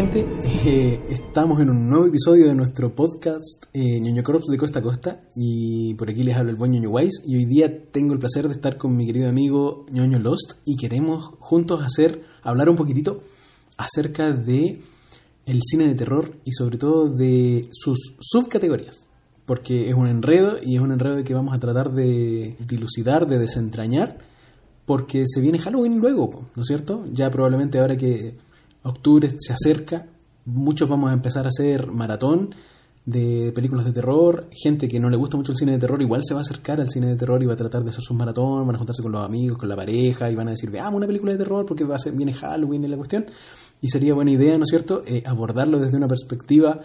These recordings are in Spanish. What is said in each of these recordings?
Gente, eh, estamos en un nuevo episodio de nuestro podcast eh, ñoño Corps de Costa a Costa y por aquí les habla el buen ñoño Wise y hoy día tengo el placer de estar con mi querido amigo ñoño Lost y queremos juntos hacer, hablar un poquitito acerca de el cine de terror y sobre todo de sus subcategorías porque es un enredo y es un enredo que vamos a tratar de dilucidar, de desentrañar porque se viene Halloween luego, ¿no es cierto? Ya probablemente ahora que octubre se acerca, muchos vamos a empezar a hacer maratón de películas de terror, gente que no le gusta mucho el cine de terror igual se va a acercar al cine de terror y va a tratar de hacer sus maratón, van a juntarse con los amigos, con la pareja y van a decir, veamos una película de terror porque va a ser, viene Halloween y la cuestión y sería buena idea, ¿no es cierto?, eh, abordarlo desde una perspectiva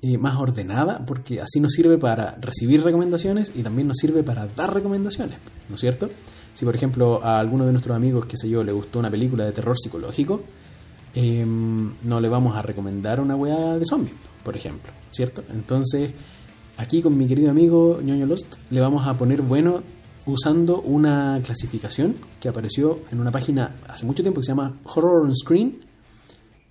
eh, más ordenada porque así nos sirve para recibir recomendaciones y también nos sirve para dar recomendaciones, ¿no es cierto? Si por ejemplo a alguno de nuestros amigos, qué sé yo, le gustó una película de terror psicológico, eh, no le vamos a recomendar una weá de zombies, por ejemplo, ¿cierto? Entonces, aquí con mi querido amigo ñoño Lost, le vamos a poner bueno usando una clasificación que apareció en una página hace mucho tiempo que se llama Horror on Screen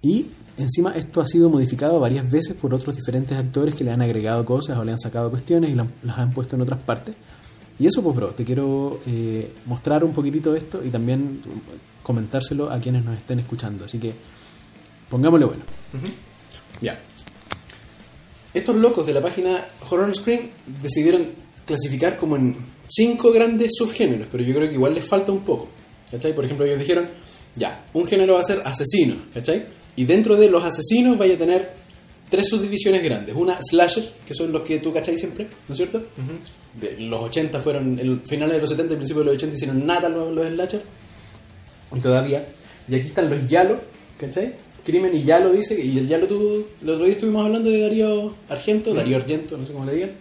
y encima esto ha sido modificado varias veces por otros diferentes actores que le han agregado cosas o le han sacado cuestiones y las han puesto en otras partes. Y eso, pues, bro, te quiero eh, mostrar un poquitito esto y también comentárselo a quienes nos estén escuchando. Así que pongámosle bueno. Ya. Estos locos de la página Horror on Screen decidieron clasificar como en cinco grandes subgéneros, pero yo creo que igual les falta un poco. ¿Cachai? Por ejemplo, ellos dijeron, ya, un género va a ser asesino, ¿cachai? Y dentro de los asesinos vaya a tener tres subdivisiones grandes. Una slasher, que son los que tú cachai siempre, ¿no es cierto? De los 80 fueron, el finales de los 70 y principios de los 80 hicieron nada los, los slasher. Y todavía. Y aquí están los Yalo, ¿cachai? Crimen y Yalo dice, y el Yalo tú, el otro día estuvimos hablando de Darío Argento, Darío Argento, no sé cómo le digan.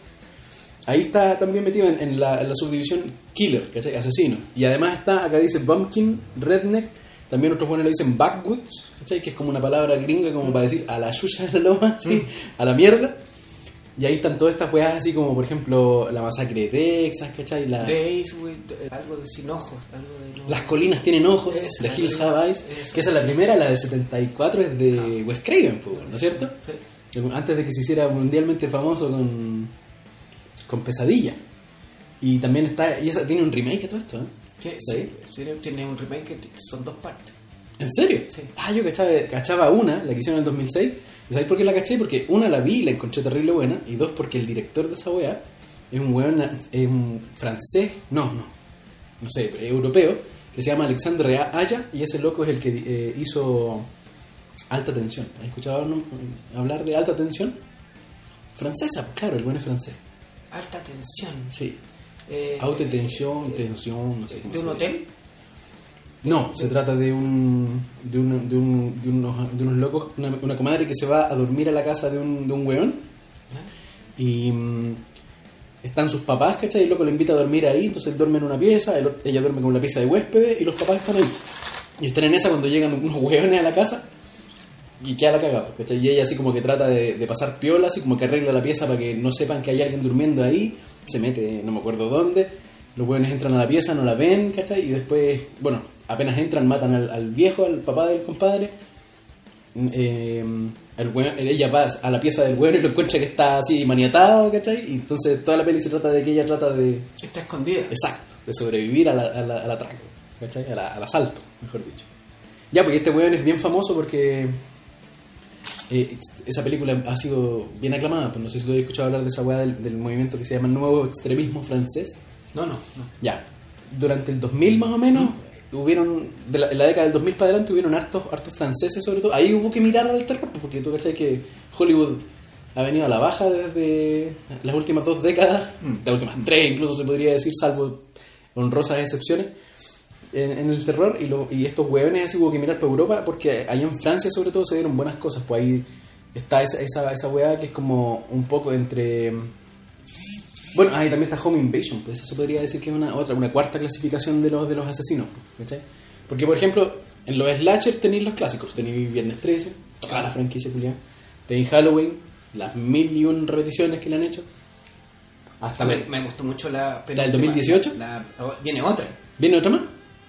Ahí está también metido en, en la, en la subdivisión Killer, ¿cachai? Asesino. Y además está, acá dice Bumpkin, Redneck, también otros buenos le dicen backwoods, ¿cachai? Que es como una palabra gringa como para decir a la yuya de la loma, ¿sí? a la mierda. Y ahí están todas estas weas así como, por ejemplo, la masacre de Texas, ¿cachai? La- Days with eh, algo de sin ojos, algo de no- las colinas tienen ojos, Esa, The Hills Have Eyes, que esa es la primera, la del 74 es de Wes Craven, ¿no es cierto? Sí. Antes de que se hiciera mundialmente famoso con, con Pesadilla. Y también está, y esa tiene un remake a todo esto, ¿eh? Que ¿Sí? tiene, tiene un remake que son dos partes. ¿En serio? Sí. Ah, yo cachaba, cachaba una, la que hicieron en el 2006. ¿Y sabéis por qué la caché? Porque una la vi y la encontré terrible buena. Y dos, porque el director de esa weá es un weón, es un francés, no, no, no sé, pero europeo, que se llama Alexandre Aya. Y ese loco es el que eh, hizo Alta Tensión. ¿Has escuchado no, hablar de Alta Tensión? Francesa, pues claro, el buen es francés. Alta tensión. Sí. Eh, Alta Tensión, Tensión, no sé cómo ¿De se un dice. No, se trata de un de, un- de, un- de unos, de unos locos, una, comadre que se va a dormir a la casa de un, de un weón y mm, están sus papás, ¿cachai? Y el loco le invita a dormir ahí, entonces él duerme en una pieza, el- ella duerme con la pieza de huéspedes y los papás están ahí. Y están en esa cuando llegan unos weones a la casa y queda la cagada, pues, ¿cachai? Y ella así como que trata de, de pasar piola, así como que arregla la pieza para que no sepan que hay alguien durmiendo ahí, se mete, no me acuerdo dónde, los weones entran a la pieza, no la ven, ¿cachai? Y después, bueno, apenas entran, matan al, al viejo, al papá del compadre. Eh, el weón- ella va a la pieza del weón y lo encuentra que está así maniatado, ¿cachai? Y entonces toda la peli se trata de que ella trata de, Está escondida. Exacto, de sobrevivir a la- a la- al atraco, ¿cachai? A la- al asalto, mejor dicho. Ya, porque este weón es bien famoso porque eh, esa película ha sido bien aclamada. Pues no sé si tú has escuchado hablar de esa weá del, del movimiento que se llama Nuevo Extremismo Francés. No, no, no. Ya, durante el 2000 más o menos, hubieron, de la, en la década del 2000 para adelante, hubieron hartos, hartos franceses sobre todo. Ahí hubo que mirar al terror, pues, porque tú cachai que Hollywood ha venido a la baja desde las últimas dos décadas, las últimas tres incluso se podría decir, salvo honrosas excepciones, en, en el terror. Y, lo- y estos hueones así hubo que mirar para Europa, porque ahí en Francia sobre todo se dieron buenas cosas. Pues ahí está esa, esa, esa hueá que es como un poco entre... Bueno, ahí también está Home Invasion, pues eso podría decir que es una otra, una cuarta clasificación de los de los asesinos, ¿cachai? Porque por ejemplo, en los slasher tenéis los clásicos, tenéis Viernes 13, toda la franquicia culiada, tenéis Halloween, las mil y un repeticiones que le han hecho. Hasta Me, me- gustó mucho la ¿La del 2018? La, oh, viene otra. ¿Viene otra más?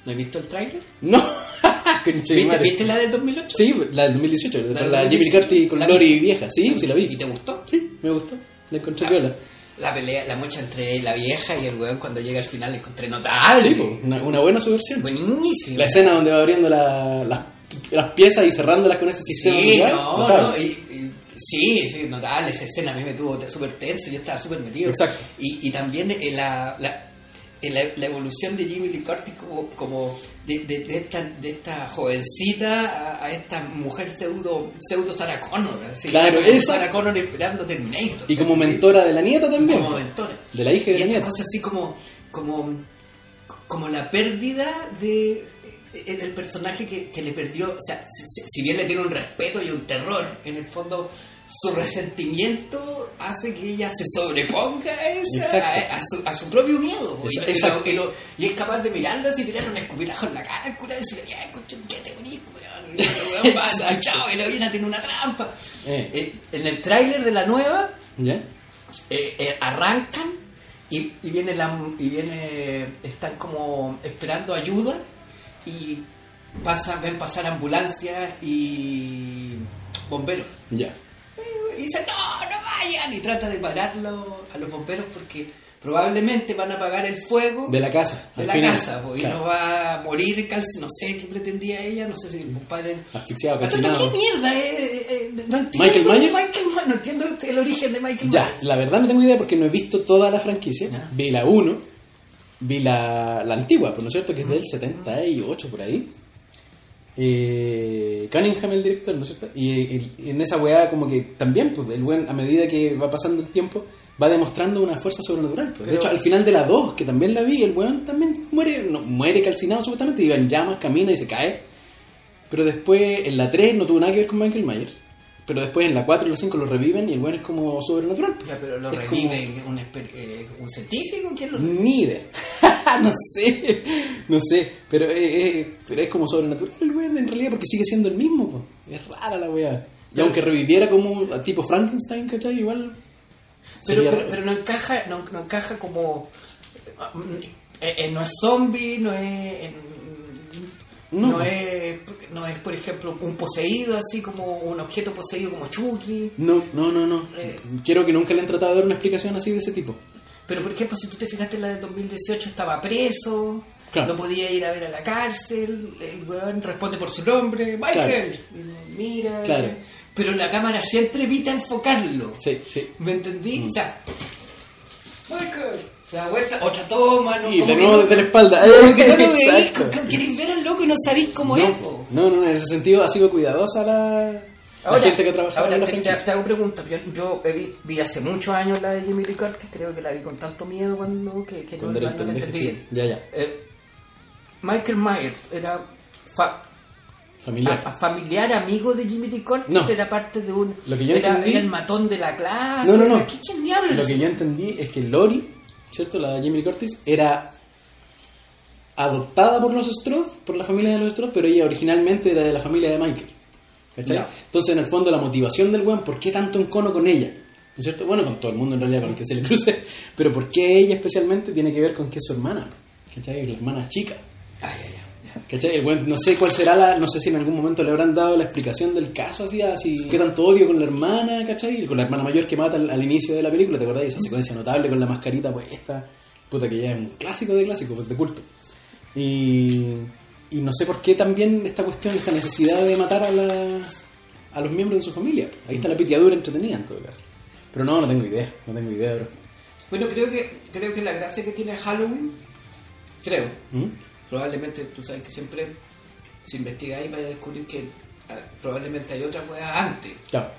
¿No he visto el tráiler? No, ¿Viste, madre. ¿Viste la del 2008? Sí, la del 2018, La la, la Jimmy 2018. Carty con ¿La Lori viste? vieja. Sí, sí la vi. ¿Y te gustó? Sí, me gustó. La encontré La, viola. La pelea, la mocha entre la vieja y el weón cuando llega al final la encontré notable. Sí, po, una, una buena subversión. Buenísimo. La escena donde va abriendo la- las- las piezas y cerrándolas con ese sistema. Sí, no, notable. no, y, y- sí, sí, notable, esa escena a mí me tuvo súper tenso, yo estaba súper metido. Exacto. Y, y también eh, la, la, la, la evolución de Jimmy Lee Curtis como, como de, de, de esta, de esta jovencita a, a esta mujer pseudo, pseudo Sarah Connor, así, Claro, esa. Sarah Connor esperando Terminator. Y como mentora de la nieta también. como mentora. De la hija y de la nieta. cosa así como, como, como la pérdida de en el personaje que, que le perdió, o sea, si- si bien le tiene un respeto y un terror, en el fondo su resentimiento hace que ella se sobreponga a, esa- a, a su, a su propio miedo. y, y lo- y lo- y es capaz de mirarlo así, tirar un escupitajo en la cara, y decirle, ya, escucha, ¿qué te bonís, weón? Enchuchado, y la viena tiene una trampa. Eh. Eh, en el tráiler de la nueva, ¿Ya? eh, arrancan y, viene la y viene están como esperando ayuda y pasa ven pasar ambulancias y bomberos Ya. Y dicen no no vayan y trata de pararlo a los bomberos porque probablemente van a apagar el fuego De la casa. de la final. casa po, y no va a morir no sé qué pretendía ella no sé si el compadre Asfixiado, ¿Qué calcinado. mierda? Eh, eh, eh, no entiendo ¿Michael Myers? Michael Myers, no entiendo el origen de Michael Ya, Myers. la verdad no tengo idea porque no he visto toda la franquicia. Vi la 1, vi la, la antigua, pues, ¿no es cierto? Que es del 78 por ahí. Eh, Cunningham el director, ¿no es cierto? Y, en esa weá como que también, pues, el buen, a medida que va pasando el tiempo, va demostrando una fuerza sobrenatural. pues. De Pero- hecho, al final de la 2, que también la vi, el weón también muere, no, muere calcinado supuestamente, iba en llamas, camina y se cae. Pero después, en la 3 no tuvo nada que ver con Michael Myers. Pero después en la 4 y la 5 lo reviven y el weón es como sobrenatural. pues. Ya, pero lo Es revive un, eh, un científico, ¿quién lo revive? Ni idea. no sé, no sé. Pero, eh, eh, pero es como sobrenatural weón en realidad porque sigue siendo el mismo. po. Es rara la weá. Y aunque reviviera como tipo Frankenstein, ¿cachai? Igual. Pero, sería pero, pero no encaja, no, no encaja como eh, eh, no es zombie, no es eh, No. no. es no es por ejemplo un poseído así como un objeto poseído como Chucky. No, no, no, no. Eh. Quiero que nunca le han tratado de dar una explicación así de ese tipo. Pero por ejemplo, si tú te fijaste en la de 2018 estaba preso, Claro. no podía ir a ver a la cárcel, el weón responde por su nombre, Michael, y mira, Claro. pero la cámara siempre evita enfocarlo. Sí, sí. ¿Me entendí? Mm. O sea, Michael, se da vuelta, otra toma, ¿no? Y de nuevo desde la espalda. no queréis ver al loco y no sabéis cómo no, es. po. no, no, en ese sentido ha sido cuidadosa la, la gente que ha trabajado ahora en la te, te- hago preguntas. Yo, yo vi, vi hace muchos años la de Jimmy Lee Curtis, creo que la vi con tanto miedo cuando que, que no, Cuando no- la entendí bien. Ya, ya. Eh, Michael Myers era fa- Familiar. a- a familiar, amigo de Jimmy Lee Curtis, No. era parte de un... Lo que yo era, entendí- era el matón de la clase. No, no, no. ¿Qué diablos? Lo que yo entendí es que Lori, ¿cierto? La Jamie Lee Curtis, era adoptada por los Stroth, por la familia de los Stroth, pero ella originalmente era de la familia de Michael. ¿Cachai? Ya. Entonces, en el fondo, la motivación del weón, ¿por qué tanto encono con ella? ¿No es cierto? Bueno, con todo el mundo en realidad, con el que se le cruce, pero ¿por qué ella especialmente tiene que ver con que es su hermana? ¿Cachai? La hermana chica. Ay, ay, ay. ya. ¿Cachai? El weón, no sé cuál será la, no sé si en algún momento le habrán dado la explicación del caso, así, así, qué tanto odio con la hermana, ¿cachai? Con la hermana mayor que mata al, al inicio de la película, ¿te acordás? Esa secuencia notable con la mascarita puesta, puta que ya es un clásico de clásicos, pues, de culto. Y, y no sé por qué también esta cuestión, esta necesidad de matar a, la, a los miembros de su familia. Ahí está la pitiadura entretenida en todo caso. Pero no, no tengo idea, no tengo idea, bro. Bueno, creo que, creo que la gracia que tiene Halloween, creo, ¿Mm? probablemente tú sabes que siempre si investigáis vais a descubrir que probablemente hay otra weá antes. Claro,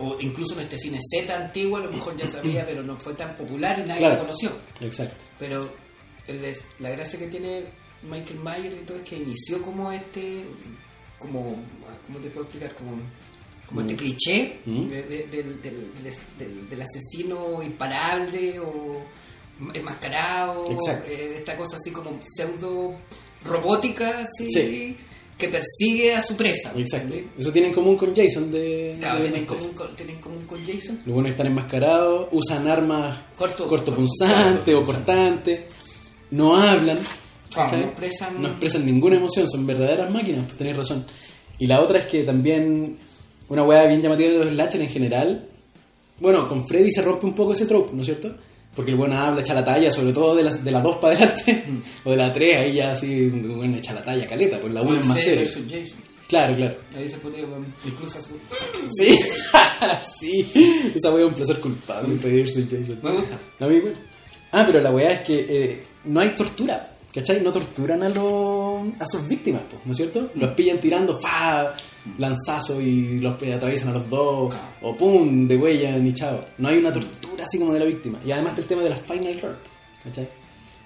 O incluso en este cine Z antiguo, a lo mejor ya sabía, pero no fue tan popular y nadie Claro. lo conoció. exacto. Pero la gracia que tiene Michael Myers y todo es que inició como este, como, ¿cómo te puedo explicar? Como, como este Mm. cliché Mm. de- de- del, del- asesino imparable o enmascarado, eh, esta cosa así como pseudo robótica, así, Sí. que persigue a su presa. Exacto. Eso tienen en común con Jason de... Claro, de tienen común con, tienen en común con Jason. Los buenos están enmascarados, usan armas Corto- cortopunzantes corto- o cortantes, no hablan, No expresan- No expresan ninguna emoción, son verdaderas máquinas, pues tenéis razón. Y la otra es que también, una weá bien llamativa de los slasher en general, bueno, con Freddy se rompe un poco ese trope, ¿no es cierto? Porque el bueno habla, echa la talla, sobre todo de las de la 2 para adelante, o de la 3, ahí ya así, bueno, echa la talla, caleta, pues la 1 es más serio. Claro, claro. Ahí se Cruz Azul. Sí, sí. Esa weá es un placer culpable, Freddy vs. Jason. Me gusta. A mí, bueno. Ah, pero la weá es que eh, no hay tortura, ¿cachai? No torturan a, los a sus víctimas, pues, ¿no es cierto? Los pillan tirando, pa, lanzazo y los atraviesan a los dos, o pum, de huella ni chao. No hay una tortura así como de la víctima. Y además está el tema de la final girl, ¿cachai?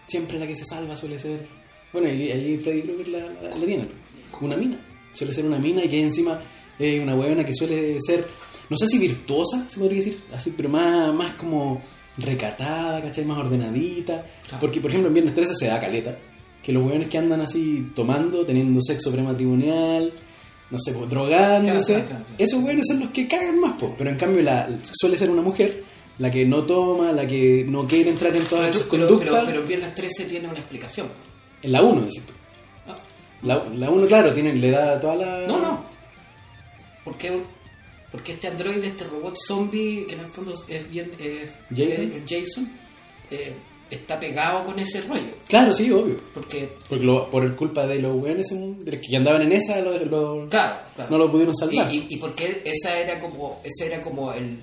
Siempre la que se salva suele ser. Bueno, y ahí Freddy Krueger la, la, la tiene, una mina. Suele ser una mina y que encima es una huevona que suele ser, no sé si virtuosa, se podría decir, así, pero más, más como recatada, ¿cachai? Más ordenadita. Claro. Porque, por ejemplo, en Viernes 13 se da caleta. Que los hueones que andan así tomando, teniendo sexo prematrimonial, no sé, pues, drogándose, Claro, claro, claro. esos hueones son los que cagan más, pues. Pero en cambio, la, suele ser una mujer la que no toma, la que no quiere entrar en todas esas Pero, conductas. pero, pero en Viernes 13 tiene una explicación. En la 1, decís tú. Ah, La, la 1, claro, tiene, le da toda la. No, no. ¿Por qué, porque este androide, este robot zombie, que en el fondo es bien Jason. Jason, eh, está pegado con ese rollo? Claro, sí, obvio. Porque, Porque lo- por culpa de los los que andaban en esa, lo- lo- claro, claro. no lo pudieron salvar. y, y porque esa era como, ese era como el,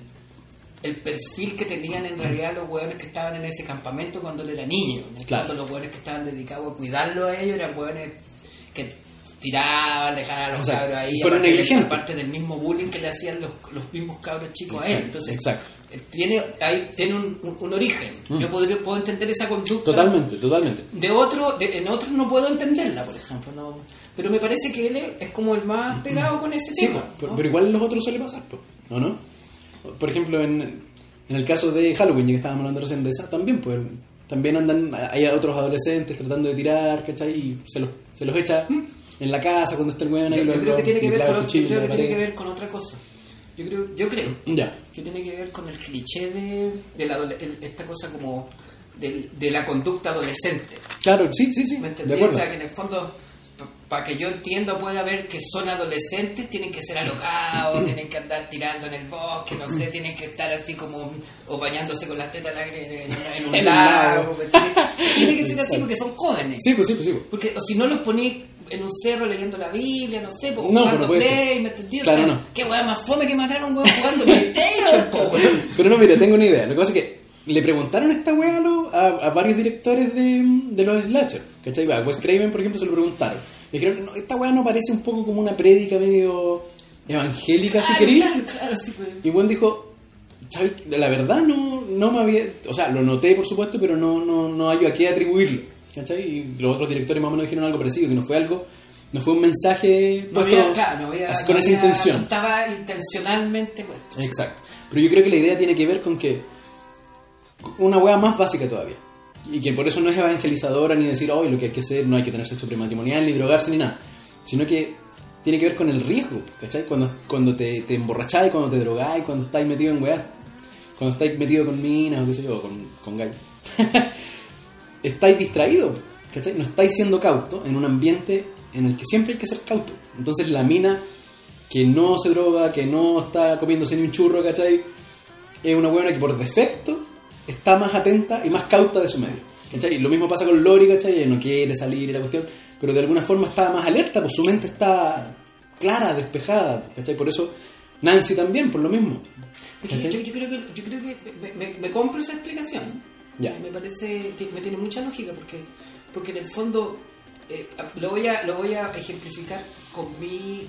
el perfil que tenían en realidad los hueones que estaban en ese campamento cuando él era niño. El Claro. fondo, los hueones que estaban dedicados a cuidarlo a ellos eran hueones que tiraban, dejaban a los O sea, cabros ahí, fueron negligentes. aparte del mismo bullying que le hacían los, los mismos cabros chicos a él. Exacto, Entonces, exacto. eh, tiene, ahí, tiene un, un- un origen. Mm. Yo podría, puedo entender esa conducta. Totalmente, totalmente. De otro, de- en otros no puedo entenderla, por ejemplo. No, pero me parece que él es, como el más pegado con ese Sí, tema. po, ¿no? pero igual los otros suele pasar, po, ¿o no? Por ejemplo, en, en el caso de Halloween, ya que estábamos hablando recién de esa, también, pues, también andan, hay otros adolescentes tratando de tirar, ¿cachai? Y se los, se los echa en la casa cuando está el weón Yo, ahí. yo creo que tiene que ver con, yo creo que tiene que ver con otra cosa. Yo creo, yo creo que tiene que ver con el cliché de, de la el- esta cosa como del- de, la conducta adolescente. Claro, sí, sí, sí. ¿Me De entendés? O sea, que en el fondo, para que yo entienda, pueda ver que son adolescentes, tienen que ser alocados, tienen que andar tirando en el bosque, no sé, tienen que estar así como, o bañándose con las tetas al aire en, en- un lago. Tiene que ser así porque son jóvenes. Sí, pues sí, pues sí. pues. Porque o si no los ponís en un cerro leyendo la Biblia, no sé, pues, No, jugando Play, ser. ¿me entendí? O Claro, sea, no. Qué weá más fome que matar a un weón jugando PlayStation, po, weón. Pero no, mira, tengo una idea. Lo que pasa es que le preguntaron esta weá a, a, a varios directores de, de los slasher. ¿Cachai? A Wes Craven, por ejemplo, se lo preguntaron. Le dijeron, no, esta weá no parece un poco como una prédica medio evangélica, si Claro, queréis. claro, claro, sí, pues. Y Juan dijo, ¿sabes? La verdad no, no me había... O sea, lo noté, por supuesto, pero no, no, no hay a qué atribuirlo. ¿Cachai? Y los otros directores más o menos dijeron algo parecido, que no fue algo... No fue un mensaje No puesto había, claro, no había, con no esa había- intención. no estaba intencionalmente puesto. Exacto. Pero yo creo que la idea tiene que ver con que una wea más básica todavía. Y que por eso no es evangelizadora ni decir, hoy lo que hay que hacer, no hay que tener sexo prematrimonial, ni drogarse, ni nada. Sino que tiene que ver con el riesgo, ¿cachai? Cuando, cuando te, te emborracháis, cuando te drogáis, cuando estáis metido en weas, cuando estáis metido con minas o qué sé yo, con, con gallo. estáis distraídos, ¿cachai? No estáis siendo cauto en un ambiente en el que siempre hay que ser cauto. Entonces la mina que no se droga, que no está comiéndose ni un churro, ¿cachai? Es una buena que por defecto está más atenta y más cauta de su medio. ¿cachai? Y lo mismo pasa con Lori, ¿cachai? Ella no quiere salir y la cuestión, pero de alguna forma está más alerta, pues su mente está clara, despejada, ¿cachai? Por eso Nancy también, por lo mismo. Yo, yo creo que, yo creo que me, me- me compro esa explicación. Me parece, me tiene mucha lógica porque, porque en el fondo eh, lo, voy a, lo voy a ejemplificar con mi,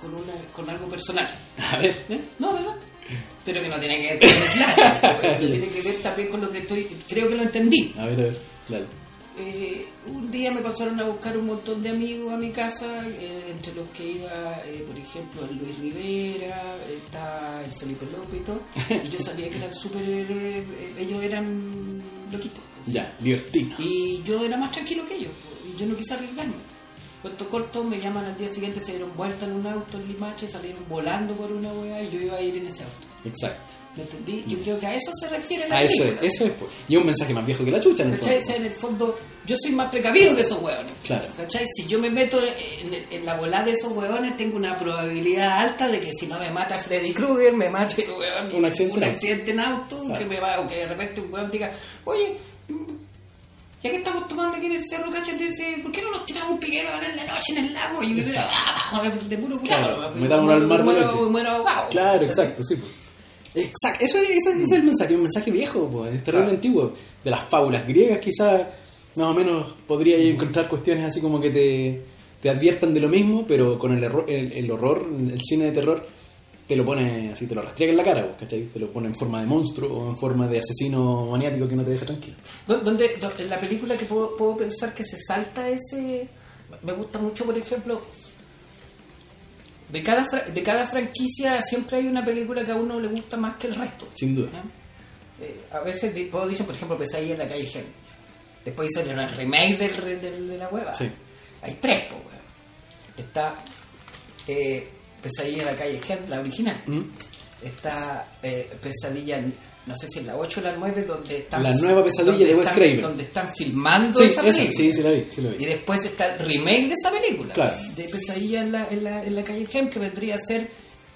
con, una, con algo personal. A ver, ¿Eh? No, ¿verdad? Pero que no tiene que ver con el no tiene que ver también con lo que estoy, creo que lo entendí. a ver, a ver, dale. Eh, un día me pasaron a buscar un montón de amigos a mi casa, eh, entre los que iba, eh, por ejemplo, el Luis Rivera, está el Felipe López y todo, y yo sabía que eran súper, eh, eh, ellos eran loquitos. Ya, libertino. Y yo era más tranquilo que ellos, y yo no quise arriesgarme. Cuento corto, me llaman al día siguiente, se dieron vuelta en un auto en Limache, salieron volando por una weá y yo iba a ir en ese auto. Exacto. ¿Me entendí? Yo creo que a eso se refiere la eso película. es, eso es. pues. Y es un mensaje más viejo que la chucha, en el ¿Cachai? O fondo. sea, en el fondo, yo soy más precavido que esos hueones. Claro. ¿Cachai? Si yo me meto en, en- en la volada de esos hueones, tengo una probabilidad alta de que si no me mata Freddy Krueger, me mate hueón, Un accidente un accidente en auto, Claro. que me va, o que de repente un hueón diga, oye, mm, ya que estamos tomando aquí en el cerro, cachate, ¿por qué no nos tiramos un piquero ahora en la noche en el lago? Y yo digo, ah, vamos a ver de puro cuidado. Claro, metámonos al mar de noche. muero. Claro, exacto, sí. Pues. Exacto, eso, eso- ese es el mensaje, un mensaje viejo, pues, es terrible Claro. antiguo. De las fábulas griegas, quizás, más o menos, podría encontrar cuestiones así como que te, te adviertan de lo mismo, pero con el, error, el, el horror, el cine de terror, te lo pone así, te lo restriega en la cara, ¿cachai? Te lo pone en forma de monstruo o en forma de asesino maniático que no te deja tranquilo. ¿Dó- ¿Dónde, la película que puedo, puedo pensar que se salta ese... Me gusta mucho, por ejemplo, de cada, fra- de cada franquicia siempre hay una película que a uno le gusta más que el resto. Sin duda. Eh, a veces dicen, por ejemplo, Pesadilla en la calle Gen. Después hicieron el remake del, de la hueva. Sí. Hay tres, pues, weón. Está eh, Pesadilla en la calle Gen, la original. ¿Mm? Está eh, Pesadilla, en- no sé si en la 8 o la 9, donde están. La nueva Pesadilla de Wes Craven. Donde están filmando Sí, esa esa, película. sí, sí la vi, sí la vi. Y después está el remake de esa película. Claro. De Pesadilla en la, en la, en la calle Gen, que vendría a ser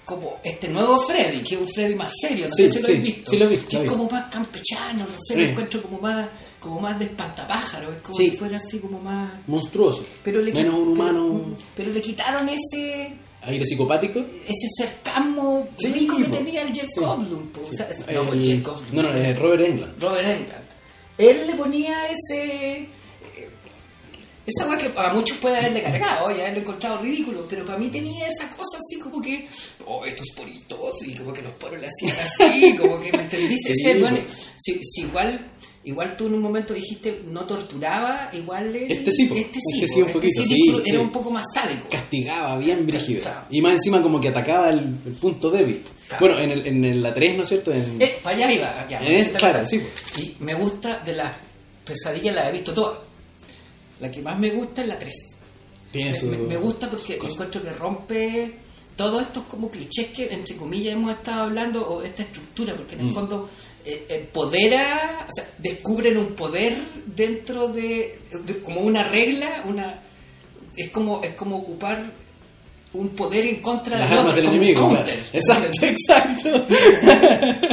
como este nuevo Freddy, que es un Freddy más serio, no Sí, sé si lo habéis visto. sí lo vi, que lo es vi. como más campechano, no sé, lo encuentro como más como más de espantapájaro, es como Sí. si fuera así como más... Monstruoso. Pero le, Menos un pero- humano Pero, le quitaron ese aire psicopático. ese cercano Sí, rico que tenía el Jeff Sí. Goldblum. O sea, El- no, pues Jeff no, no, eh, Robert Englund. Robert Englund. Él le ponía ese. eh, Esa weá que a muchos puede haberle cargado y haberlo encontrado ridículo, pero para mí tenía esa cosa así como que, oh, estos poritos, y como que los poros le hacían así, como que me entendiste. Sí, bueno, si igual, igual tú en un momento dijiste no torturaba, igual él- Este sí, este sí, Este sí, un poquito, sí, disfrut- sí. era un poco más sádico. castigaba bien brígido. Claro. Y más encima como que atacaba el, el punto débil. Claro. Bueno, en, el, en el- la 3, ¿no es cierto? En- Eh, para allá iba, ya. En esa claro, la- sí, Y me gusta de las pesadillas, las he visto todas. La que más me gusta es la 3. tiene Me, su... me- me gusta porque encuentro que rompe todos estos como clichés que entre comillas hemos estado hablando o esta estructura porque en el Mm. fondo empodera o sea descubren un poder dentro de, de- como una regla una es como es como ocupar un poder en contra Las del armas otro del como enemigo. counter, Exacto, exacto.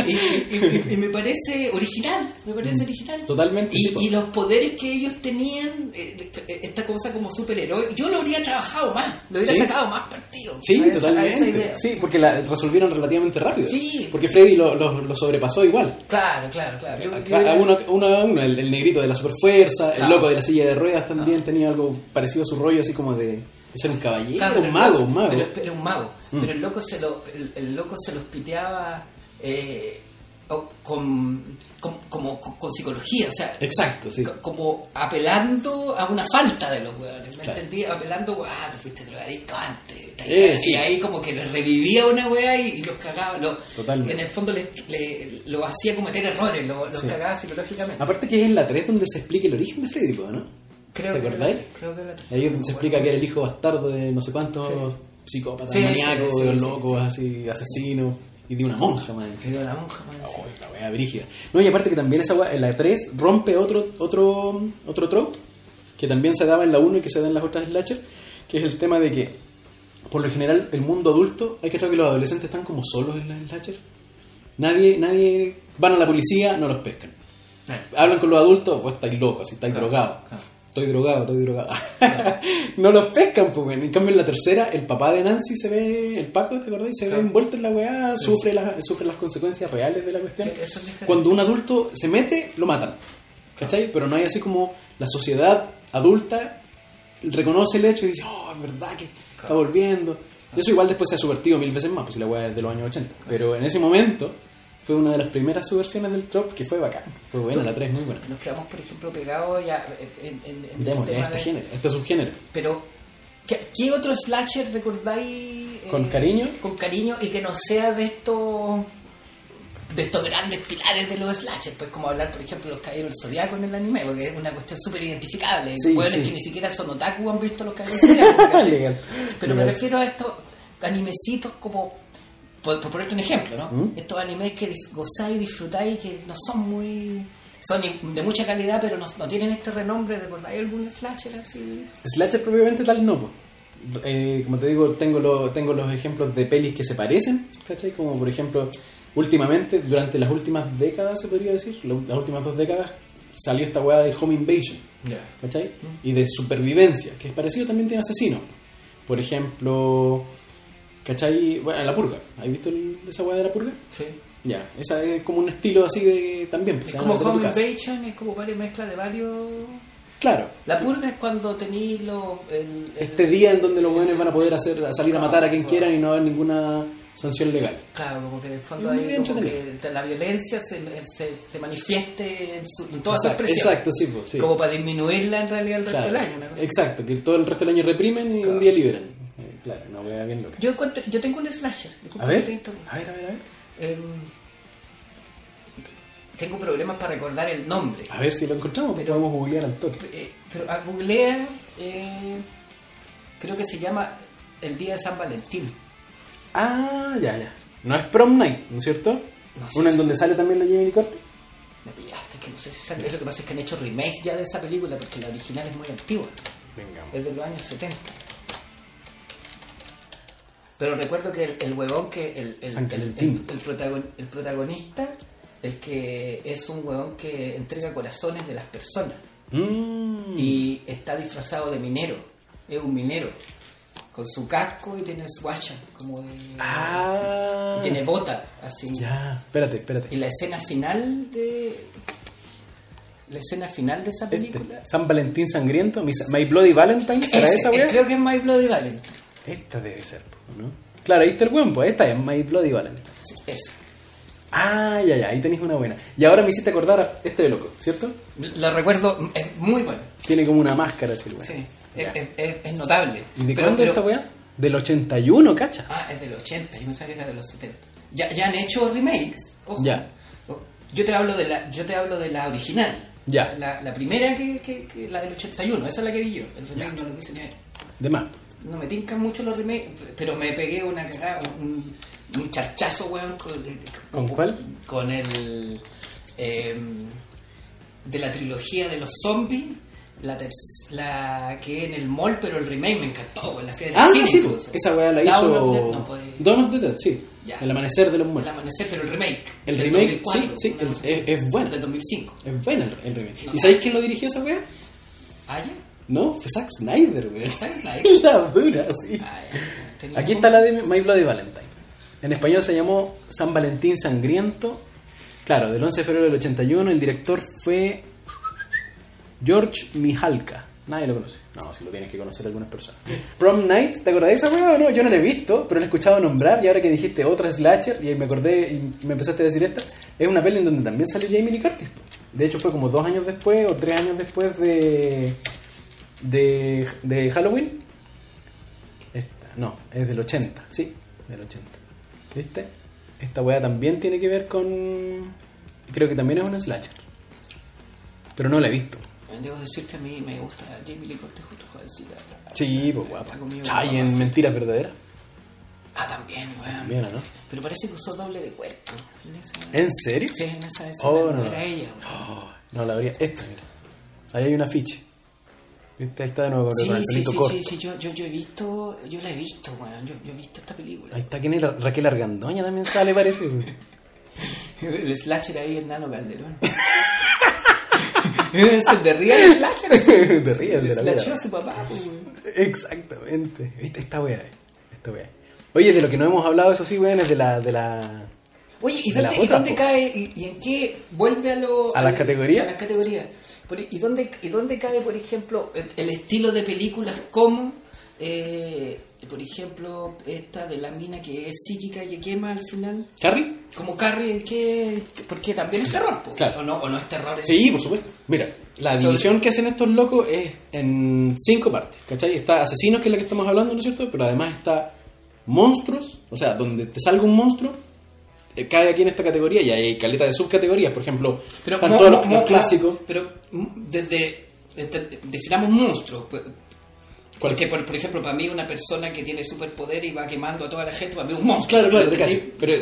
y, y- y- y me parece original, me parece original. Mm. Totalmente, Y, los poderes que ellos tenían, eh, esta cosa como superhéroe, yo lo habría trabajado más, lo hubiera Sí. sacado más partido. Sí, esa- totalmente. Sí, porque la resolvieron relativamente rápido. Sí. Porque Freddy lo, lo- lo sobrepasó igual. Claro, claro, claro. Yo- Acá, yo- a uno, uno a uno, el, el negrito de la superfuerza, el Claro. loco de la silla de ruedas también tenía algo parecido a su rollo, así como de, de ser un caballero, claro, un mago, un mago. Pero, pero un mago. Mm. Pero el loco se lo, el, el loco se los piteaba eh, con, con- como con, con psicología, o sea, Exacto, sí. co- como apelando a una falta de los hueones, ¿me Claro. entendí? Apelando, ah, tú fuiste drogadicto antes. Eh, y sí. ahí como que les revivía una wea y, y los cagaba. Totalmente. En el fondo les, le- lo hacía cometer errores, lo- los Sí. cagaba psicológicamente. Aparte que es en la 3 donde se explica el origen de Freddy, ¿no? Creo ¿Te acordáis? creo que la- Ahí no me se explica que era el hijo bastardo de no sé cuántos Sí. psicópatas, Sí, maníacos, sí, locos, sí. así, asesinos, y de una monja, man. Sí, la monja, man. Oh, la wea brígida. No, y aparte que también esa wea, en la 3 rompe otro, otro, otro trope que también se daba en la 1 y que se da en las otras slasher, que es el tema de que, por lo general, el mundo adulto, hay que que los adolescentes están como solos en la slasher. Nadie, nadie, van a la policía, no los pescan. Eh. Hablan con los adultos, pues estáis locos, si estáis Claro, drogados. claro. Estoy drogado, estoy drogado. no los pescan, pues. En cambio, en la tercera, el papá de Nancy se ve, el Paco, ¿te acordás? Se Claro. ve envuelto en la weá, sufre, las, sufre las consecuencias reales de la cuestión. Sí, eso es diferente. Cuando un adulto se mete, lo matan. ¿Cachai? Pero no hay así como la sociedad adulta reconoce el hecho y dice, oh, es verdad que está volviendo. Y eso igual después se ha subvertido mil veces más, pues si la weá es de los años 80. Pero en ese momento fue una de las primeras subversiones del trop que fue bacán. Fue buena, la 3 muy buena. Nos quedamos, por ejemplo, pegados ya en, en, en el tema este de- género, este subgénero. Pero, ¿qué, qué otro slasher recordáis? eh, ¿Con cariño? Con cariño y que no sea de estos de estos grandes pilares de los slasher, pues como hablar, por ejemplo, los caballeros del zodiaco en el anime, porque es una cuestión súper identificable. Sí, Hueones sí. que ni siquiera son otaku han visto los caballeros del zodiaco. ¿cachai? Legal. Pero me refiero a estos animecitos como por, por ponerte un ejemplo, ¿no? ¿Mm? Estos animes que gozáis disfrutáis que no son muy... Son de mucha calidad, pero no, no tienen este renombre de... ¿Hay algún slasher así? Slasher propiamente tal no. Eh, como te digo, tengo, lo- tengo los ejemplos de pelis que se parecen, ¿cachai? Como por ejemplo, últimamente, durante las últimas décadas, se podría decir, las últimas dos décadas, salió esta weá del home invasion, ¿cachai? Y de supervivencia, que es parecido también tiene asesinos. Por ejemplo, ¿cachai? Bueno, La Purga. ¿Has visto el- esa weá de La Purga? Sí. Ya, esa es como un estilo así de también. pues, Es como Home. Invasion, es como varias mezclas de varios... Claro. La purga es cuando tenéis lo, el, el- Este día en donde los jóvenes van a poder hacer salir a matar a quien quieran y no haber ninguna sanción legal. Claro, como que en el fondo muy hay como que la violencia se, se, se manifieste en, su, en toda su Exacto, expresión. exacto, sí, pues, sí. Como para disminuirla en realidad el resto Claro. del año. una cosa así. Exacto, que todo el resto del año reprimen y un día liberan. Claro, no voy a bien loca. Yo, encuentro- yo tengo un slasher. A ver, a ver, a ver, a ver. Em, tengo problemas para recordar el nombre. A ver si lo encontramos, Pero- podemos googlear al toque. Eh, pero a googlea, eh, creo que se llama El Día de San Valentín. Ah, ya, ya. No es Prom Night, ¿no es cierto? No sé Una en si- donde sale también la Jamie Curtis. Me pillaste, que no sé si sale. Es lo que pasa es que han hecho remakes ya de esa película porque la original es muy antigua. Venga. Es de los años 70. Pero recuerdo que el, el huevón que. El, el, el, protagon- protagonista, el que es un huevón que entrega corazones de las personas. Mm. Y está disfrazado de minero. Es un minero. Con su casco y tiene su hacha, como de. Ah. Y tiene bota, así. Ya, espérate, espérate. Y la escena final de. La escena final de esa película. Este, San Valentín Sangriento, My Bloody Valentine, ¿será esa weá? creo que es My Bloody Valentine. Esta debe ser, ¿no? Claro, ahí está el buen, pues esta es My Bloody Valentine. Sí, esa. Ah, ya, ya, ahí tenéis una buena. Y ahora me hiciste acordar a este de loco, ¿cierto? Lo recuerdo, es muy bueno. Tiene como una máscara así el weón. Sí, es, es- es- notable. ¿Y de Pero- cuándo es pero- esta weá? Del 81, cacha. Ah, es del 80, yo pensaba que era de los 70. Ya, ya han hecho remakes, ojo. Ya. Yo te hablo de la, yo te hablo de la original. Ya. La, la primera que, que, que- la del 81, esa es la que vi yo. El remake no lo quise ni ver. De más. No me tincan mucho los remakes, pero me pegué una cagada, un, un charchazo, weón. Con, ¿Con cuál? Con el. em, de la trilogía de los zombies. La, la que en el mall, pero el remake me encantó, weón. La fiebre Ah, cine sí, incluso. pues, esa weá la hizo. of the- no, pues, Dawn of the Dead, sí. Ya. El amanecer de los el muertos. amanecer, pero el remake. El remake, 2004, sí, sí, el- es- es bueno. Del 2005. Es buena el, el remake. No. ¿Y sabéis quién lo dirigió esa weá? ¿Ah, ya? No, fue Zack Snyder, weón. ¿Sabes? La La dura, sí. Aquí está la de My Bloody Valentine. En español se llamó San Valentín Sangriento. Claro, del 11 de febrero del 81. El director fue George Mijalka. Nadie lo conoce. No, si lo tienes que conocer algunas personas. Prom Night, ¿te acordás de esa weá o no? Yo no la he visto, pero la he escuchado nombrar y ahora que dijiste otra slasher y me acordé y me empezaste a decir esta, es una peli en donde también salió Jamie Lee Curtis. De hecho fue como dos años después o tres años después de, de, de Halloween. Esta, no, es del 80, sí, del 80. ¿Viste? Esta weá también tiene que ver con... Creo que también es una slasher. Pero no la he visto. Debo decir que a mí me gusta Jamie Lee Curtis justo jovencita. Sí, pues guapa. Chay en. Mentiras Verdaderas. Ah, también, weón. También, ¿no? Pero parece que usó doble de cuerpo. En esa, ¿En serio? Sí, en esa escena. Oh, no no. era ella, weón. Oh, no, la habría... Esta, mira. Ahí hay un afiche. ¿Viste? Ahí está de nuevo con Sí, el sí, pelito sí, corto. sí, sí, yo, yo, yo he visto, yo la he visto, weón, yo, yo he visto esta película. Ahí está, ¿quién es? La- Raquel Argandoña también sale, parece. El slasher ahí, Nano Calderón. Se te ríe el slasher. Te ríes de la Le vida. echó a su papá, pues. Exactamente. ¿Viste? Esta weá. Esta weá. Oye, de lo que no hemos hablado, eso sí, weón, es de la... De la... Oye, ¿y dónde, ¿y otra, dónde po. cae, y, y en qué vuelve a lo... ¿A las la- categorías? A las categorías. ¿Y dónde, ¿Y dónde cae, por ejemplo, el, estilo de películas como, eh, por ejemplo, esta de la mina que es psíquica y que quema al final? ¿Carrie? Como Carrie, ¿en qué? Porque también es terror, po. Claro. ¿O no, o no es terror? Sí, por supuesto. Mira, la Sobre- división que hacen estos locos es en cinco partes, ¿cachai? Está Asesinos, que es la que estamos hablando, ¿no es cierto? Pero además está Monstruos, o sea, donde te salga un monstruo, eh, cae aquí en esta categoría y hay caleta de subcategorías, por ejemplo, Pero están mo- todos los, mo- los mo- clásicos. Pero desde, desde- definamos monstruos. pues. Porque, por, por ejemplo, para mí una persona que tiene superpoder y va quemando a toda la gente, para mí es un monstruo. Claro, claro. Pero,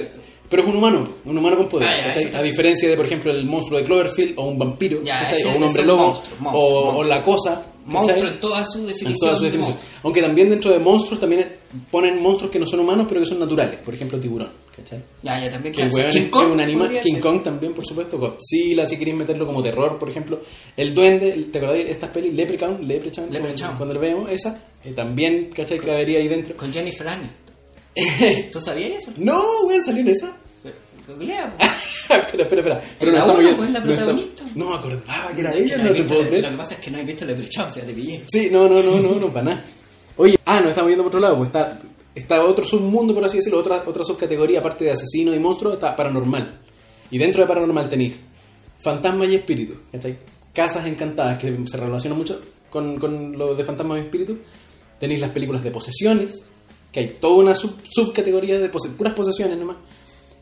pero es un humano, un humano con poder. Ah, A diferencia de, por ejemplo, el monstruo de Cloverfield o un vampiro, Ya, ¿cachai? ese- o un hombre lobo, monstruo, monstruo, o, monstruo. o la cosa. Monstruo en toda su En definición. toda su de definición. monstruo. Aunque también dentro de monstruos también ponen monstruos que no son humanos, pero que son naturales. Por ejemplo, tiburón. ¿Cachai? Ya, ya también Que weón King Kong un animal. podría King. Kong también, por supuesto. Godzilla, si queréis meterlo como terror, por ejemplo. El duende, ¿te acordáis de estas pelis? Leprechaun, Leprechaun, Leprechaun. Cuando, lo vemos, esa, eh, también, ¿cachai? Cabería ahí dentro. Con Jennifer Aniston. ¿Tú sabías eso? No, weón, salió en esa. Pero, googlea, pues. espera, espera, espera. En la uno, yendo- pues, la no protagonista. No me acordaba que era ella, no no te puedo creer. Lo que pasa es que no he visto Leprechaun, o sea, te pillé. Sí, no, no, no, no, no, para nada. Oye, ah, nos estamos yendo por otro lado, pues está, está otro submundo, por así decirlo, otra, otra subcategoría, aparte de asesinos y monstruos, está paranormal. Y dentro de paranormal tenéis fantasmas y espíritus, ¿cachai? Casas encantadas, que se relacionan mucho con, con lo de fantasmas y espíritus. Tenéis las películas de posesiones, que hay toda una sub- subcategoría de pose- puras posesiones nomás.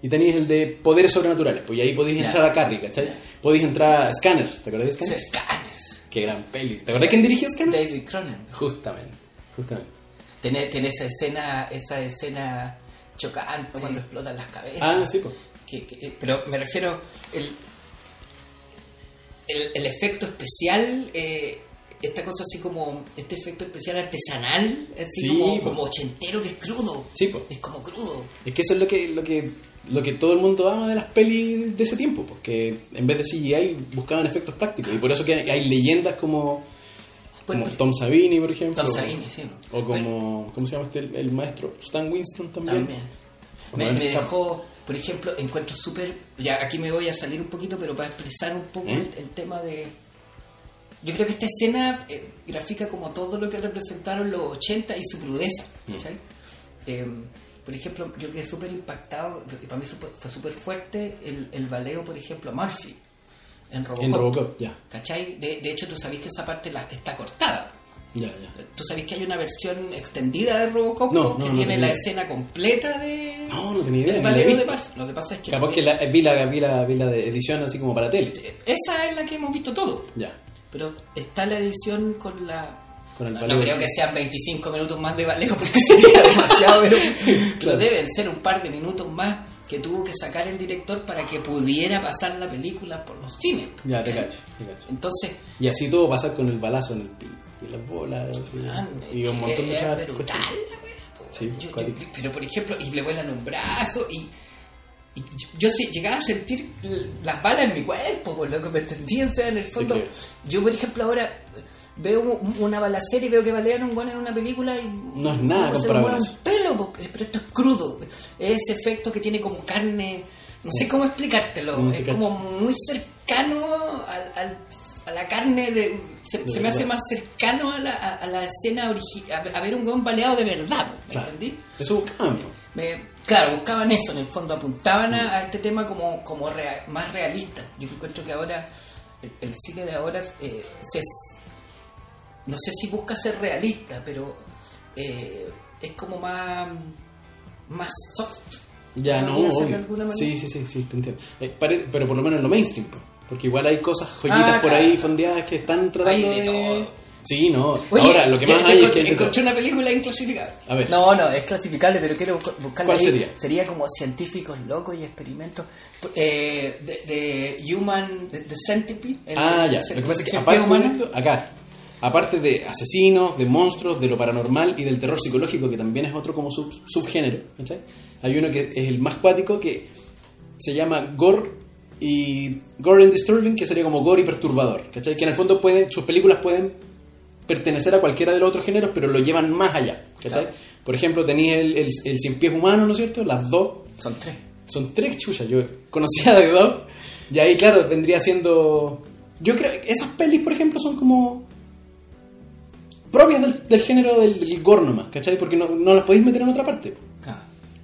Y tenéis el de poderes sobrenaturales, pues y ahí podéis entrar a Carrie, ¿cachai? Podéis entrar a Scanners, ¿te acuerdas de Sí, Scanners? Scanners. Qué gran peli. ¿Te acuerdas quién dirigió Scanners? David Cronenberg. Justamente, justamente. Tiene, tiene esa escena, esa escena chocante cuando explotan las cabezas. Ah, sí, pues. Que- que- pero me refiero el, el, el efecto especial, eh, esta cosa así como este efecto especial artesanal, así Sí, como, como ochentero que es crudo. Sí, po. Es como crudo. Es que eso es lo que, lo que, lo que todo el mundo ama de las pelis de ese tiempo, porque en vez de CGI buscaban efectos prácticos. Y por eso que hay, leyendas como, como Tom Savini, por ejemplo. Tom Savini, sí. O como, ¿cómo se llama este? El, el maestro Stan Winston también. Me, dejó, por ejemplo, encuentro súper. Ya aquí me voy a salir un poquito, pero para expresar un poco ¿Eh? el, el tema de. Yo creo que esta escena eh, grafica como todo lo que representaron los 80 y su crudeza. Mm. Eh, por ejemplo, yo quedé súper impactado, y para mí fue súper fuerte el, el baleo, por ejemplo, a Murphy en Robocop. En Robocop, ya. ¿Cachai? De, de hecho, tú sabes que esa parte la, está cortada. Ya, ya. ¿Tú sabes que hay una versión extendida de Robocop No, que no, no tiene la escena completa de No, no tenía idea, del baleo de. Murphy? Lo que pasa es que Capaz que la, vi, la, vi, la, vi la de edición así como para tele. esa es la que hemos visto todo. Ya. Pero está la edición con la Con el no, no creo que sean 25 minutos más de baleo porque sería demasiado, pero, pero Claro. deben ser un par de minutos más que tuvo que sacar el director para que pudiera pasar la película por los cines. Ya, te cacho, te cacho. Entonces, Y así todo pasar con el balazo en el pico y las bolas. man, y un montón de cosas. Sí, Yo- yo- pero por ejemplo, y le vuelan un brazo y, y yo, yo sí llegaba a sentir las balas en mi cuerpo, por lo que me entendí, o sea, en el fondo, yo por ejemplo ahora veo un- una balacera y veo que balean un guan en una película y No es nada comparado con un pelo, pero esto es crudo, es ese efecto que tiene como carne, no sé cómo explicártelo, Mm, es como muy cercano al, al- a la carne de... Se, De se me hace más cercano a la, a, a la escena original, a, a ver un guan baleado de verdad, ¿me Claro. entendí? Eso buscaban. Me- claro, buscaban eso, en el fondo apuntaban a, a este tema como, como rea- más realista. Yo encuentro que ahora, el, el cine de ahora, eh, se, no sé si busca ser realista, pero eh, es como más, más soft. Ya no, ¿Podría ser de obvio. alguna manera? Sí, sí, sí, sí, te entiendo. Eh, parece- pero por lo menos en lo mainstream, po. porque igual hay cosas, joyitas Ah, por claro. ahí fondeadas que están tratando Hay de todo. Sí, no. Oye, Ahora, lo que más hay es que... encontré una película inclasificable. A ver. No, no, es clasificable, pero quiero busca- buscarla ¿Cuál ahí. sería? como científicos locos y experimentos eh, de, de Human, de, de Centipede. el- Ah, ya. el- Lo que pasa es que aparte humano. de esto, acá, aparte de asesinos, de monstruos, de lo paranormal y del terror psicológico, que también es otro como sub- subgénero, ¿cachai? Hay uno que es el más cuático que se llama Gore y Gore and Disturbing, que sería como gore y perturbador, ¿cachai? Que en el fondo pueden, sus películas pueden pertenecer a cualquiera de los otros géneros, pero lo llevan más allá, ¿cachai? Claro. Por ejemplo, tenéis el, el, el cien pies humano, ¿no es cierto? Las dos Son tres. son tres chuchas, yo conocía de dos. Y ahí, claro, vendría siendo. Yo creo que esas pelis, por ejemplo, son como. Propias del, del género del, del gore nomás, ¿cachai? Porque no, no las podéis meter en otra parte. Ah,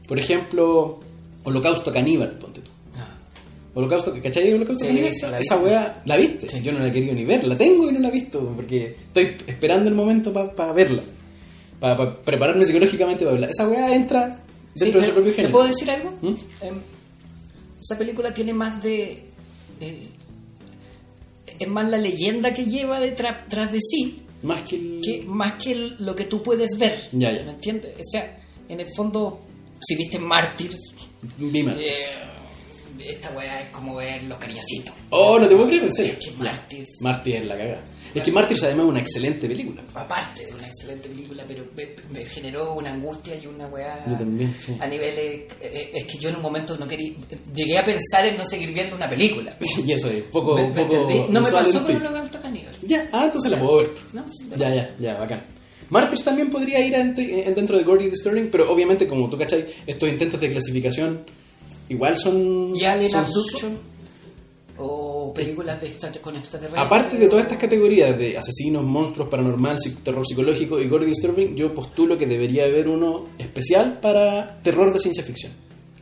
Por ejemplo, Holocausto Caníbal, ponte tú. ah. Holocausto, ¿cachai? Holocausto Sí, Caníbal, esa, weá, ¿la viste? Sí. Yo no la he querido ni ver, la tengo y no la he visto, porque estoy esperando el momento para verla. Para prepararme psicológicamente para verla. Esa weá entra Sí, dentro de su propio ¿Te género. puedo decir algo? ¿Mm? Em, esa película tiene más de. eh, es más la leyenda que lleva detrás, tras de sí Más que el... que más que lo que tú puedes ver. Ya, ya. ¿Me entiendes? O sea, en el fondo, si viste Mártires, Dime. eh, esta weá es como ver los cariñositos. Oh, no te puedo creer, en serio. Es que. Mártires, Mártir es la cagada. Es que Mártir además es una excelente película. aparte de una excelente película, pero me, me generó una angustia y una weá Yo también, sí. a niveles. eh, es que yo en un momento no quería. Llegué a pensar en no seguir viendo una película. Y eso es poco. ¿Me- me poco entendí? No me pasó con el holocausto caníbal. Ya, ah, entonces la puedo ver. ¿No? Ya, ya, ya, bacán. Mártir también podría ir entre- en- dentro de Gordy the Sterling, pero obviamente, como tú cachai, estos intentos de clasificación igual son. ¿Y Alien son- Abduction? ¿O películas de extra- con extraterrestres? Aparte de todas estas categorías de asesinos, monstruos, paranormal, terror psicológico y Gordy Disturbing, yo postulo que debería haber uno especial para terror de ciencia ficción.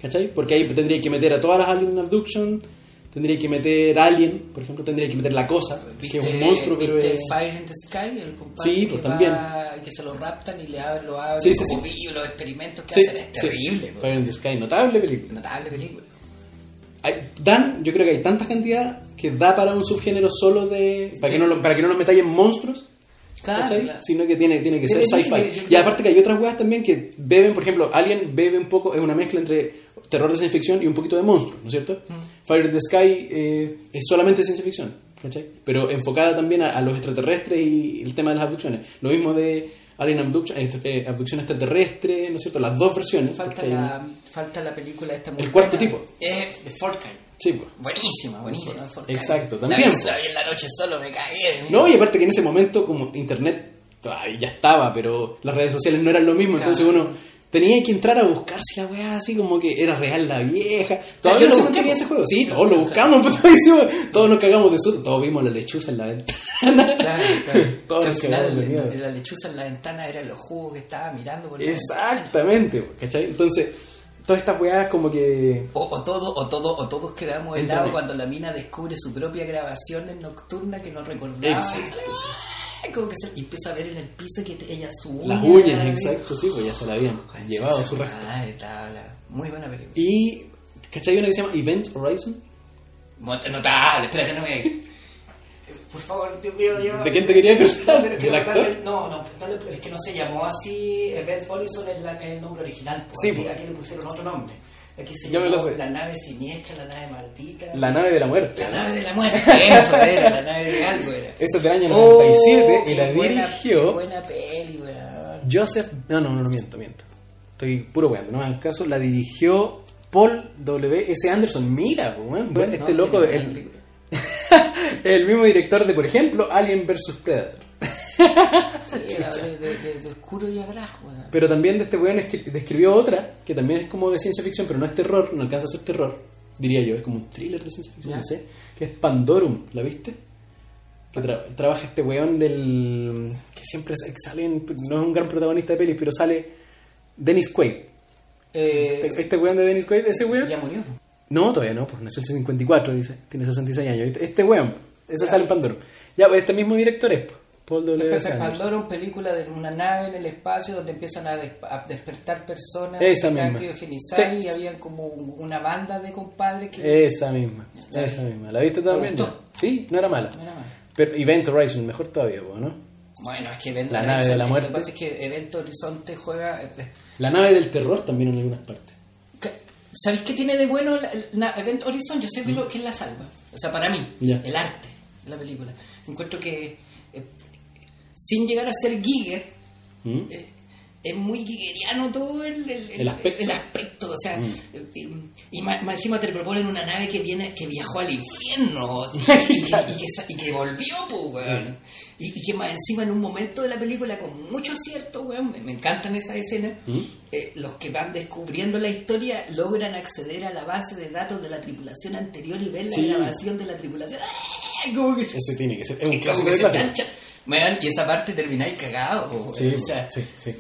¿Cachai? Porque ahí tendría que meter a todas las Alien Abduction, tendría que meter Alien, por ejemplo, tendría que meter La Cosa, que es un monstruo, pero ¿viste es... Fire in the Sky? El compadre Sí, que pues, va- también. que se lo raptan y le abren, lo abren Sí, sí, como sí. pillo, los experimentos que hacen. Es terrible. pues. Fire in the Sky, notable película. Notable película. Hay- dan, yo creo que hay tanta cantidad que da para un subgénero solo de... Para que no, lo- para que no nos metáis en monstruos, Claro, claro. Sino que tiene, tiene que ser sci-fi. Y aparte que hay otras weas también que beben, por ejemplo, Alien bebe un poco, es una mezcla entre terror de ciencia ficción y un poquito de monstruo, ¿no es cierto? Mm. Fire in the Sky eh, es solamente ciencia ficción, ¿cachai? Pero enfocada también a, a los extraterrestres y el tema de las abducciones. Lo mismo de Alien Abduction, eh, eh, abducción extraterrestre, ¿no es cierto? Las dos versiones. Falta hay- la, falta la película esta muy El cuarto tipo. Es de Fortnite. Sí, pues. Buenísima, buenísima. Fortnite. Exacto, también. La vi en la noche solo, me cagué. No, y aparte que en ese momento, como internet todavía ya estaba, pero las redes sociales no eran lo mismo, Claro. entonces uno tenía que entrar a buscar si la weá así como que era real la vieja. Todavía no po. ese juego. Sí, todos lo buscamos, pues, todos, hicimos- todos nos cagamos de susto, todos vimos la lechuza en la ventana. Claro, claro. Todos al nos cagamos de final miedo. la lechuza en la ventana era los jugos que estaba mirando por ventana. Exactamente, ¿cachai? Entonces, todas estas weas como que... O, o todo, o todo, o todos quedamos helados cuando la mina descubre su propia grabación en nocturna que no recordaba. Exacto. Como que se y empieza a ver en el piso que te- ella su Las uña, uñas, exacto, sí, pues ya se la habían Ay, llevado su estaba la- Muy buena película. Y, ¿cachai? Una que se llama Event Horizon. Notable, espérate, no me. Por favor, Dios mío, Dios. ¿De quién te quería acordar? ¿Del no, actor? No, no, es que no se llamó así. Event Horizon es, es el nombre original. pues. Sí, aquí, pues. aquí le pusieron otro nombre. Aquí se me llamó. La nave siniestra, la nave maldita. La nave de la muerte. La nave de la muerte, eso era, la nave de algo era. Esa es del año Oh, 97 y la buena- dirigió Qué buena peli, weón. Joseph. No, no, no, no miento, miento. Estoy puro weando, no me hagan caso. La dirigió Paul W. S. Anderson. Mira, weón, Bueno, este no, loco, el, el mismo director de, por ejemplo, Alien vs Predator. Sí, de, de- de- de oscuro y weón. Pero también de este weón describió otra que también es como de ciencia ficción, pero no es terror, no alcanza a ser terror, diría yo. Es como un thriller de ciencia ficción, Ya. no sé. Que es Pandorum, ¿la viste? Que tra- trabaja este weón del. que siempre sa- sale, en- no es un gran protagonista de pelis, pero sale Dennis Quaid. Eh, Este, este weón de Dennis Quaid, ese weón. ya murió. No, todavía no, pues nació el 54, dice. Tiene 66 años. Este weón, ese sale en Pandorum. Ya, pues este mismo director es, pues, Paul W. Pandora, película de una nave en el espacio donde empiezan a, des- a despertar personas Esa que están criogenizadas Sí. y había como una banda de compadres que Esa misma, la esa vi. misma. ¿La viste también? gustó? Sí, no era mala. No era mala. Pero Event Horizon, mejor todavía, ¿no? Bueno, es que Event La nave de la muerte. Lo que pasa es que Evento Horizonte juega. eh, eh, La nave del terror también en algunas partes. ¿Sabéis qué tiene de bueno la, la- Event Horizon? Yo sé que lo que la salva. O sea, para mí, Ya. el arte de la película. Encuentro que, sin llegar a ser Giger, ¿Mm? eh, es muy giggeriano todo el, el, El aspecto. el aspecto, o sea, Mm. y, más, más encima te proponen una nave que viene que viajó al infierno y, y que, y que sa- y que volvió, pues, weón. Y, y que más encima en un momento de la película con mucho acierto, weón, me, me encantan esas escenas, ¿Mm? eh, los que van descubriendo la historia logran acceder a la base de datos de la tripulación anterior y ver la Sí. grabación de la tripulación. ¡Ay! Como que se, Ese tiene que ser. Es un clásico de se y esa parte termináis cagados, weón. Sí, o sea, sí, sí.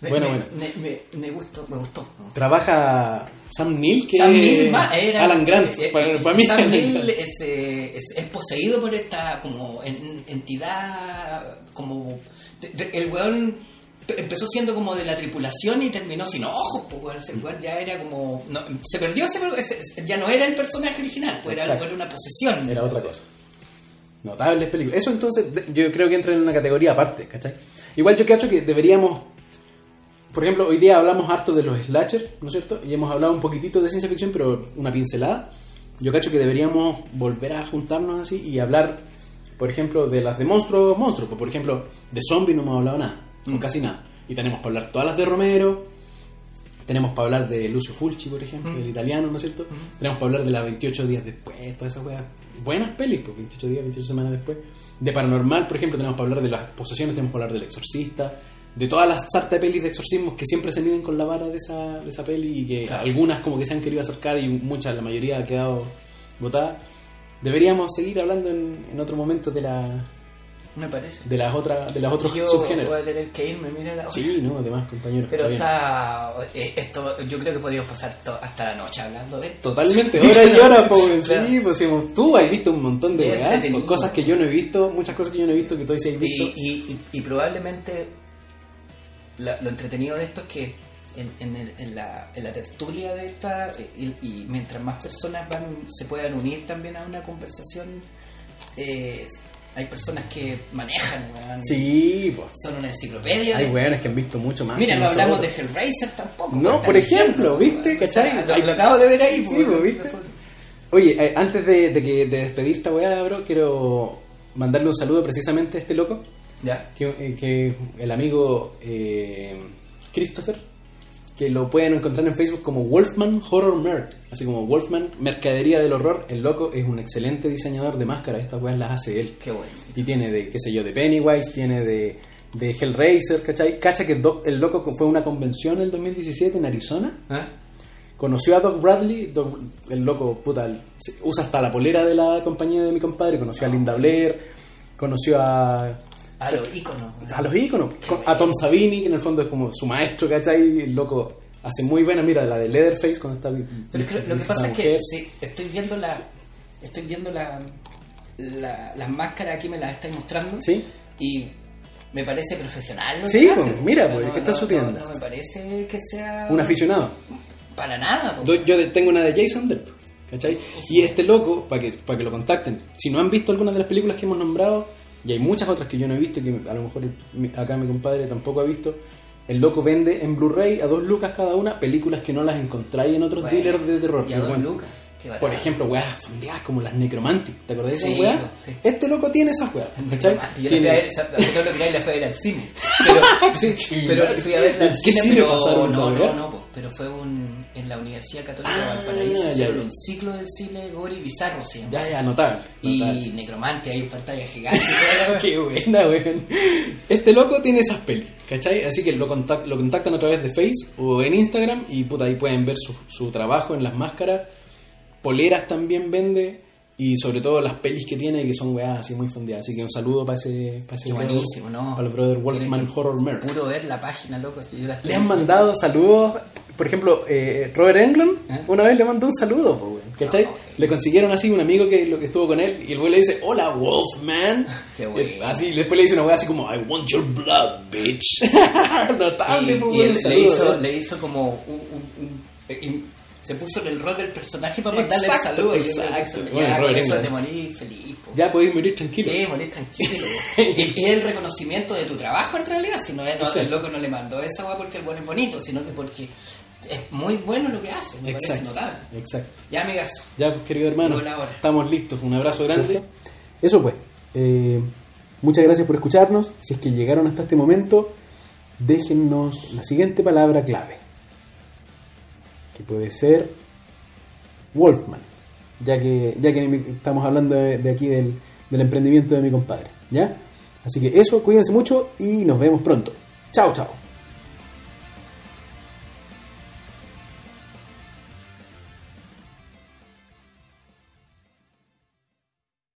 me, Bueno, me- bueno. Me, me- gustó, me gustó. Trabaja Sam Neill, que Sam Neill era Alan Grant. eh, eh, para, para mí Sam Neill es, eh, es, es poseído por esta como en- entidad como el weón pe- empezó siendo como de la tripulación y terminó sin ojos pues weón. ese weón ya era como no, se perdió ese, ese- ya no era el personaje original pues era una posesión Era otra cosa. Notables películas. Eso entonces yo creo que entra en una categoría aparte, ¿cachai? Igual yo cacho que deberíamos, por ejemplo, hoy día hablamos harto de los slashers, ¿no es cierto? Y hemos hablado un poquitito de ciencia ficción, pero una pincelada. Yo cacho que deberíamos volver a juntarnos así y hablar, por ejemplo, de las de monstruos, monstruos. Pues, Por ejemplo, de zombies no hemos hablado nada, o casi nada. Y tenemos para hablar todas las de Romero, tenemos para hablar de Lucio Fulci, por ejemplo, el italiano, ¿no es cierto? Tenemos para hablar de las 28 días después, todas esas weas. Buenas pelis, pues 28 días, 28 semanas después. De Paranormal, por ejemplo, tenemos para hablar de las posesiones, tenemos para hablar del exorcista, de todas las sarta de pelis de exorcismos que siempre se miden con la vara de esa, de esa peli y que Claro. algunas como que se han querido acercar y muchas, la mayoría ha quedado botada. Deberíamos seguir hablando en, en otro momento de la Me parece. de las otras de los otros Yo subgéneros. voy a tener que irme, mira la hora. Sí, no, además, compañeros. Pero está eh, esto, yo creo que podríamos pasar to- hasta la noche hablando de esto. Totalmente, hora y hora, pues, Claro. sí, pues, tú has visto un montón de entretenido. pues, cosas que yo no he visto, muchas cosas que yo no he visto que tú sí has Y, visto. y, y- y probablemente la- lo entretenido de esto es que en, en el- en la, en la tertulia de esta, y, y mientras más personas van se puedan unir también a una conversación, eh, hay personas que manejan, weón. Sí, pues. son una enciclopedia. Hay weones que han visto mucho más. Mira, no hablamos de. Hellraiser tampoco. No, por ejemplo, ¿viste? ¿Cachai? O sea, Lo, lo acabo de ver ahí, Sí, pues, pues, ¿viste? Oye, eh, antes de, de que de despedir esta weá, bro, quiero mandarle un saludo precisamente a este loco, Ya. que, eh, que el amigo eh, Christopher, que lo pueden encontrar en Facebook como Wolfman Horror Merc, así como Wolfman Mercadería del Horror. El loco es un excelente diseñador de máscaras, estas weas las hace él. Qué bueno. Y tiene de, qué sé yo, de Pennywise, tiene de, de Hellraiser, ¿cachai? Cacha que do- el loco fue a una convención en el 2017 en Arizona. ¿Ah? Conoció a Doc Bradley, Doc- el loco, puta, usa hasta la polera de la compañía de mi compadre, conoció a Linda Blair, conoció a, A los íconos. weón. a los íconos, con- a Tom Savini, que en el fondo es como su maestro, ¿cachai? El loco hace muy buena, mira, la de Leatherface cuando está... Pero es que lo, que pasa es que sí, estoy viendo la. Estoy viendo la, la- las máscaras aquí me las estáis mostrando. Sí. Y me parece profesional. Lo Sí, que pues, mira, pues, no- está no- su tienda. No, me parece que sea. Un aficionado. Para nada. pues. Yo, tengo una de Jason Depp, ¿cachai? Y este loco, para que, para que lo contacten, si no han visto algunas de las películas que hemos nombrado, y hay muchas otras que yo no he visto y que a lo mejor acá mi compadre tampoco ha visto, el loco vende en Blu-ray a dos lucas cada una películas que no las encontráis en otros Bueno, dealers de terror. y a dos lucas. Por ejemplo, weas fondeadas como las Necromantic, ¿te acordás de esas Sí, weas? sí. Este loco tiene esas weas, ¿cachai? Yo la fui a ver, la fui a ver al cine. Pero, sí, pero fui a ¿En al cine, cine pero no, pero fue un, en la Universidad Católica de Ah, Valparaíso, ya, hicieron ya. un ciclo del cine Gori Bizarro, llama. Ya, ya, notable. Y notable. Necromante, hay en pantalla gigante. Qué buena, weón. Este loco tiene esas pelis, ¿cachai? Así que lo, contac- lo contactan a través de Face o en Instagram y puta, ahí pueden ver su, su trabajo en las máscaras. Poleras también vende y sobre todo las pelis que tiene que son weas así muy fondeadas. Así que un saludo para ese, para ese Qué brother, buenísimo, ¿no? Para el brother Wolfman Horror Merc. Puro ver la página, loco. yo la estoy Le han mandado saludos. Por ejemplo, eh, Robert Englund ¿Eh? una vez le mandó un saludo, po, ¿cachai? No, le consiguieron así un amigo que, lo que estuvo con él y el güey le dice, hola Wolfman. Qué Eh, bueno. Así, y después le dice una wea así como, I want your blood, bitch. Notable, Y, po, y él el le saludo, hizo, ¿eh? le hizo como un, un- un- eh, se puso en el rol del personaje para mandarle el saludo. y exacto. Bueno, ya con eso te morí feliz. po. Ya podéis morir tranquilo. Sí, morir tranquilo. y, y es el reconocimiento de tu trabajo en realidad. Si no, es- no, Sí. el loco no le mandó esa weá porque el bueno es bonito, sino que porque es muy bueno lo que hace. Me parece Exacto, notable. exacto. Ya, amigas. Ya, pues querido hermano, estamos listos. Un abrazo grande. Eso pues. eh, muchas gracias por escucharnos. Si es que llegaron hasta este momento, déjennos la siguiente palabra clave. Que puede ser Wolfman. Ya que, ya que estamos hablando de, de aquí del, del emprendimiento de mi compadre. ¿Ya? Así que eso, cuídense mucho y nos vemos pronto. Chao, chao.